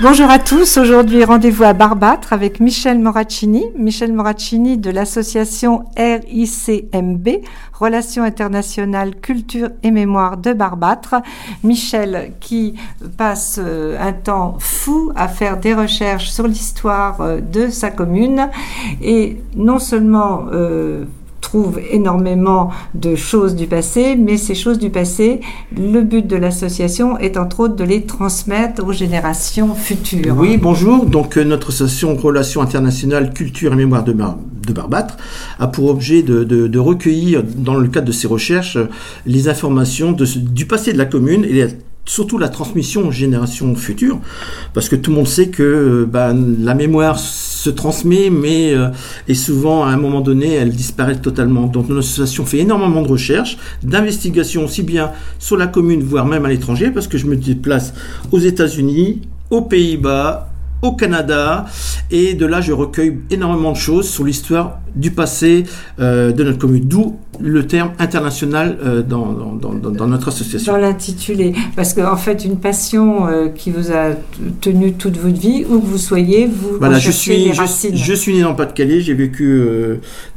Bonjour à tous. Aujourd'hui, rendez-vous à Barbâtre avec Michel Moraccini. Michel Moraccini de l'association RICMB, Relations internationales, culture et mémoire de Barbâtre. Michel qui passe euh, un temps fou à faire des recherches sur l'histoire euh, de sa commune et non seulement euh, trouve énormément de choses du passé, mais ces choses du passé, le but de l'association est entre autres de les transmettre aux générations futures. Oui, bonjour. Donc euh, notre association Relations internationales, culture et mémoire de, de Barbâtre a pour objet de, recueillir, dans le cadre de ces recherches, les informations du passé de la commune et surtout la transmission aux générations futures, parce que tout le monde sait que euh, bah, la mémoire se transmet, mais euh, souvent à un moment donné, elle disparaît totalement. Donc notre association fait énormément de recherches, d'investigations aussi bien sur la commune, voire même à l'étranger, parce que je me déplace aux États-Unis, aux Pays-Bas, au Canada, et de là je recueille énormément de choses sur l'histoire du passé euh, de notre commune, d'où le terme international euh, dans, dans, dans, notre association. Dans l'intitulé, parce qu'en en fait, une passion euh, qui vous a tenu toute votre vie, où que vous soyez, vous voilà, je suis, je, je, suis né dans le Pas-de-Calais, j'ai vécu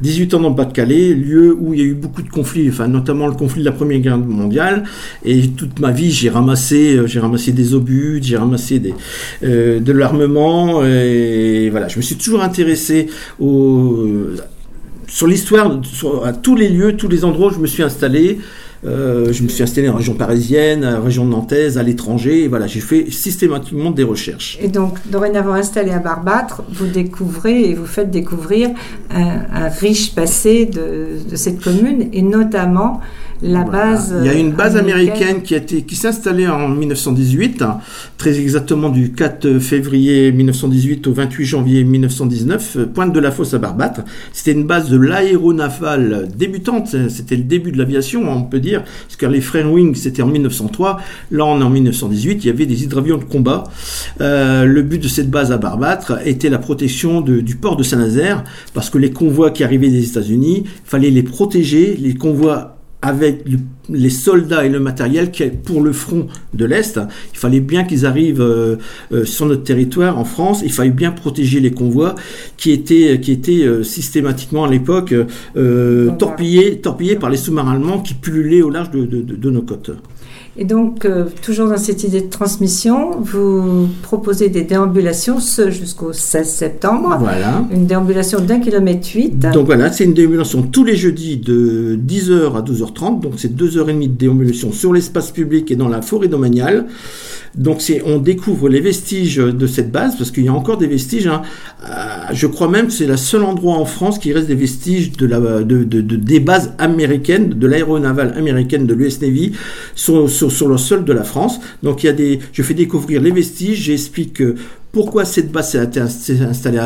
18 ans dans le Pas-de-Calais, lieu où il y a eu beaucoup de conflits, enfin notamment le conflit de la Première Guerre mondiale, et toute ma vie j'ai ramassé, j'ai ramassé des obus, j'ai ramassé des, de l'armement, et voilà, je me suis toujours intéressé au sur l'histoire, à tous les lieux, tous les endroits où je me suis installé. Euh, je me suis installé en région parisienne, en région nantaise, à l'étranger. Voilà, j'ai fait systématiquement des recherches. Et donc, dorénavant installé à Barbâtre, vous découvrez et vous faites découvrir un, riche passé de, de, cette commune, et notamment la base. Il y a une base américaine, qui, a été, qui s'est installée en 1918, très exactement du 4 février 1918 au 28 janvier 1919, pointe de la fosse à Barbâtre. C'était une base de l'aéronaval débutante, c'était le début de l'aviation, on peut dire, parce que les frères Wing, c'était en 1903. Là, on est en 1918, il y avait des hydravions de combat. Euh, le but de cette base à Barbâtre était la protection du port de Saint-Nazaire, parce que les convois qui arrivaient des États-Unis, fallait les protéger, les convois avec les soldats et le matériel qui pour le front de l'Est. Il fallait bien qu'ils arrivent euh, euh, sur notre territoire en France. Il fallait bien protéger les convois qui étaient, qui étaient euh, systématiquement à l'époque torpillés, torpillés par les sous-marins allemands qui pullulaient au large de nos côtes. Et donc, euh, toujours dans cette idée de transmission, vous proposez des déambulations, ce jusqu'au 16 septembre. Voilà. Une déambulation d'un kilomètre huit. Donc voilà, c'est une déambulation tous les jeudis de 10h à 12h30. Donc c'est 2h30 de déambulation sur l'espace public et dans la forêt domaniale. Donc c'est, on découvre les vestiges de cette base, parce qu'il y a encore des vestiges. Hein. Euh, je crois même que c'est le seul endroit en France qui reste des vestiges de la, de, de, des bases américaines, de l'aéronavale américaine de l'US Navy sur, le sol de la France. Donc il y a des, je fais découvrir les vestiges, j'explique pourquoi cette base s'est installée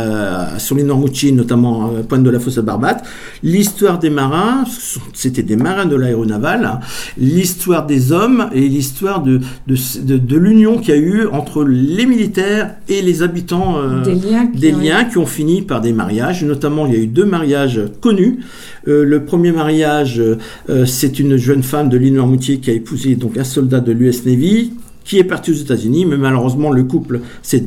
sur les Normouchi, notamment à Pointe de la Fosse à Barbate, l'histoire des marins, c'était des marins de l'aéronaval, hein. l'histoire des hommes et l'histoire de, de, de, l'union qu'il y a eu entre les militaires et les habitants, euh, des, liens, qui, des ont... liens qui ont fini par des mariages, notamment il y a eu deux mariages connus. Euh, le premier mariage, euh, c'est une jeune femme de l'île Normoutier qui a épousé donc un soldat de l'US Navy qui est parti aux États-Unis, mais malheureusement le couple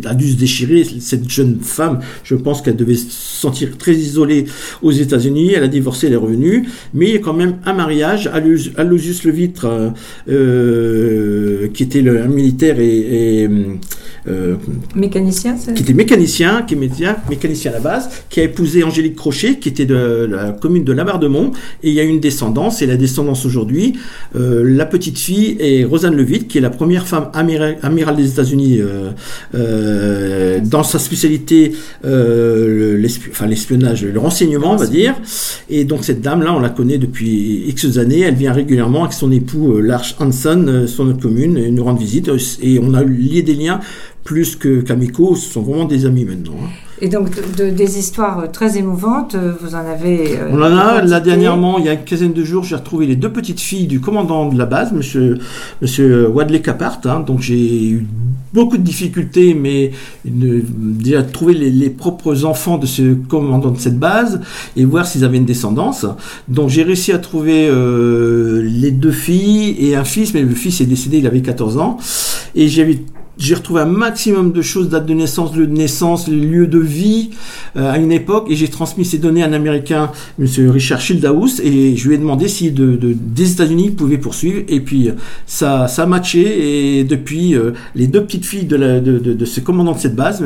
a dû se déchirer. Cette jeune femme, je pense qu'elle devait se sentir très isolée aux États-Unis. Elle a divorcé, elle est revenue, mais il y a quand même un mariage. Aloysius Le Vitre, euh, euh, qui était le, un militaire et, euh, mécanicien, qui était mécanicien, qui est mécanicien, mécanicien à la base, qui a épousé Angélique Crochet, qui était de la commune de Lamardemont, et il y a une descendance. Et la descendance aujourd'hui, la petite fille est Rosanne Le Vitre, qui est la première femme amiral, des États-Unis euh, euh, dans sa spécialité, euh, l'espionnage, le renseignement, on va dire. Et donc cette dame-là, on la connaît depuis X années. Elle vient régulièrement avec son époux Lars Hansen sur notre commune, nous rendre visite. Et on a lié des liens plus que qu'amicaux. Ce sont vraiment des amis maintenant. Hein. Et donc, des histoires très émouvantes, vous en avez. Euh, On en a, là, dernièrement, il y a une quinzaine de jours, j'ai retrouvé les deux petites filles du commandant de la base, monsieur, monsieur Wadley Capart. Hein. donc, j'ai eu beaucoup de difficultés, mais une, déjà trouver les, propres enfants de ce commandant de cette base et voir s'ils avaient une descendance. Donc, j'ai réussi à trouver euh, les deux filles et un fils, mais le fils est décédé, il avait 14 ans. Et j'ai j'ai retrouvé un maximum de choses, date de naissance, lieu de naissance, lieu de vie euh, à une époque, et j'ai transmis ces données à un Américain, Monsieur Richard Schildhaus, et je lui ai demandé si de, des États-Unis pouvait poursuivre, et puis ça, ça a matché, et depuis les deux petites filles de, la, de, de, de ce commandant de cette base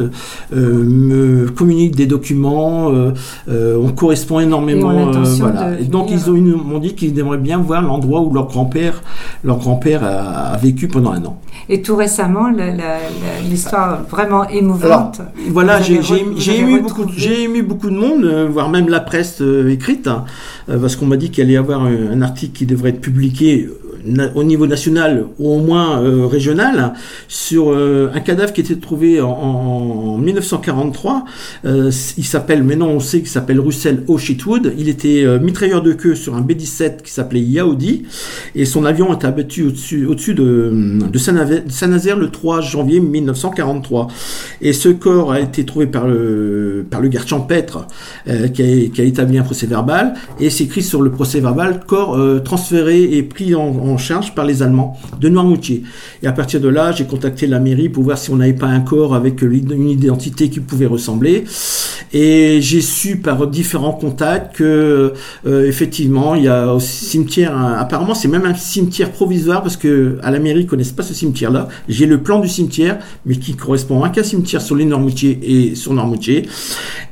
me communiquent des documents, on correspond énormément, voilà. Et donc ils m'ont dit qu'ils aimeraient bien voir l'endroit où leur grand-père, leur grand-père a, vécu pendant un an. Et tout récemment, l'histoire vraiment émouvante. voilà, j'ai ému beaucoup, ému beaucoup de monde, euh, voire même la presse euh, écrite, hein, euh, parce qu'on m'a dit qu'il allait y avoir un, article qui devrait être publiqué au niveau national ou au moins euh, régional sur euh, un cadavre qui était trouvé en, 1943. Euh, il s'appelle, maintenant on sait qu'il s'appelle Russell O'Shitwood. Il était mitrailleur de queue sur un B-17 qui s'appelait Yaoudi et son avion est abattu au-dessus au de, de Saint-Nazaire le 3 janvier 1943. Et ce corps a été trouvé par le, par le garde champêtre qui a, établi un procès verbal et c'est écrit sur le procès verbal corps transféré et pris en charge par les Allemands de Noirmoutier. Et à partir de là, j'ai contacté la mairie pour voir si on n'avait pas un corps avec une identité qui pouvait ressembler. Et j'ai su par différents contacts que euh, effectivement, il y a au cimetière. apparemment, c'est même un cimetière provisoire parce que à la mairie ils connaissent pas ce cimetière-là. J'ai le plan du cimetière, mais qui correspond à qu'un cimetière sur les Noirmoutier et sur Noirmoutier.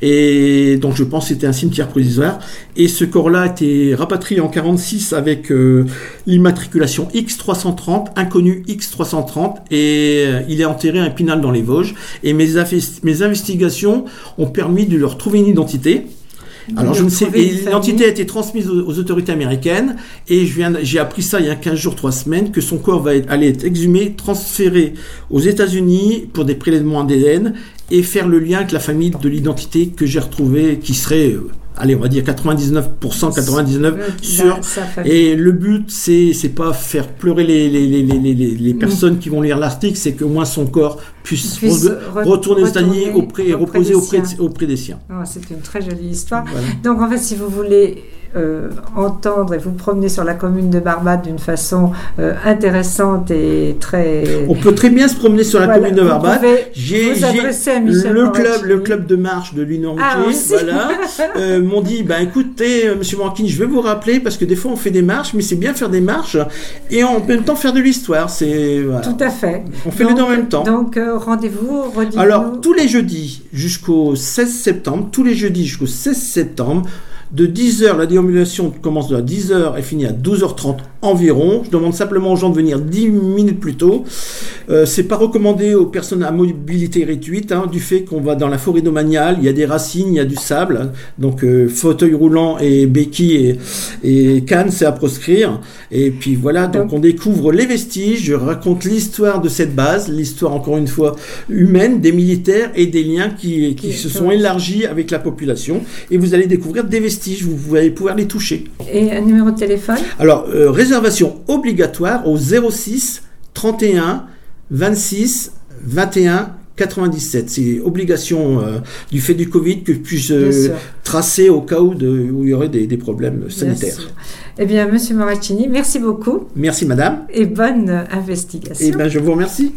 Et donc je pense que c'était un cimetière provisoire. Et ce corps-là a été rapatrié en 46 avec euh, l'immatriculation X330, inconnu X330, et euh, il est enterré à Épinal dans les Vosges. Et mes, mes investigations ont permis de leur trouver une identité. Alors je ne sais, l'identité a été transmise aux, autorités américaines et j'ai appris ça il y a 15 jours, 3 semaines, que son corps va aller être exhumé, transféré aux États-Unis pour des prélèvements ADN et faire le lien avec la famille de l'identité que j'ai retrouvée, qui serait euh, allez, on va dire 99%, 99 sur. Et le but, c'est, c'est pas faire pleurer les, les, les, les, les personnes qui vont lire l'article, c'est qu'au moins son corps puisse, retourner aux États-Unis et reposer auprès, auprès, des siens. Oh, c'est une très jolie histoire. Donc, en fait, si vous voulez entendre et vous promener sur la commune de Barbade d'une façon euh, intéressante et très. On peut très bien se promener sur la commune de Barbade. J'ai le club, le club de marche de l'Union ah, voilà, euh, m'ont dit, bah écoutez, Monsieur Morakin, je vais vous rappeler parce que des fois on fait des marches, mais c'est bien faire des marches et en même temps faire de l'histoire. C'est tout à fait. On fait les deux en même temps. Donc rendez-vous. Alors tous les jeudis jusqu'au 16 septembre, tous les jeudis jusqu'au 16 septembre de 10h, la déambulation commence à 10h et finit à 12h30 environ. Je demande simplement aux gens de venir 10 minutes plus tôt. Euh, c'est pas recommandé aux personnes à mobilité réduite, hein, du fait qu'on va dans la forêt domaniale, il y a des racines, il y a du sable, donc euh, fauteuil roulant et béquille et, et canne, c'est à proscrire. Et puis voilà, donc on découvre les vestiges, je raconte l'histoire de cette base, l'histoire encore une fois humaine, des militaires et des liens qui, qui se sont élargis avec la population. Et vous allez découvrir des vestiges vous, allez pouvoir les toucher. Et un numéro de téléphone Alors, euh, réservation obligatoire au 06 31 26 21 97. C'est obligation euh, du fait du Covid que je puisse euh, tracer au cas où, de, où il y aurait des, des problèmes sanitaires. Eh bien, Monsieur Moraccini, merci beaucoup. Merci, Madame. Et bonne investigation. Eh bien, je vous remercie.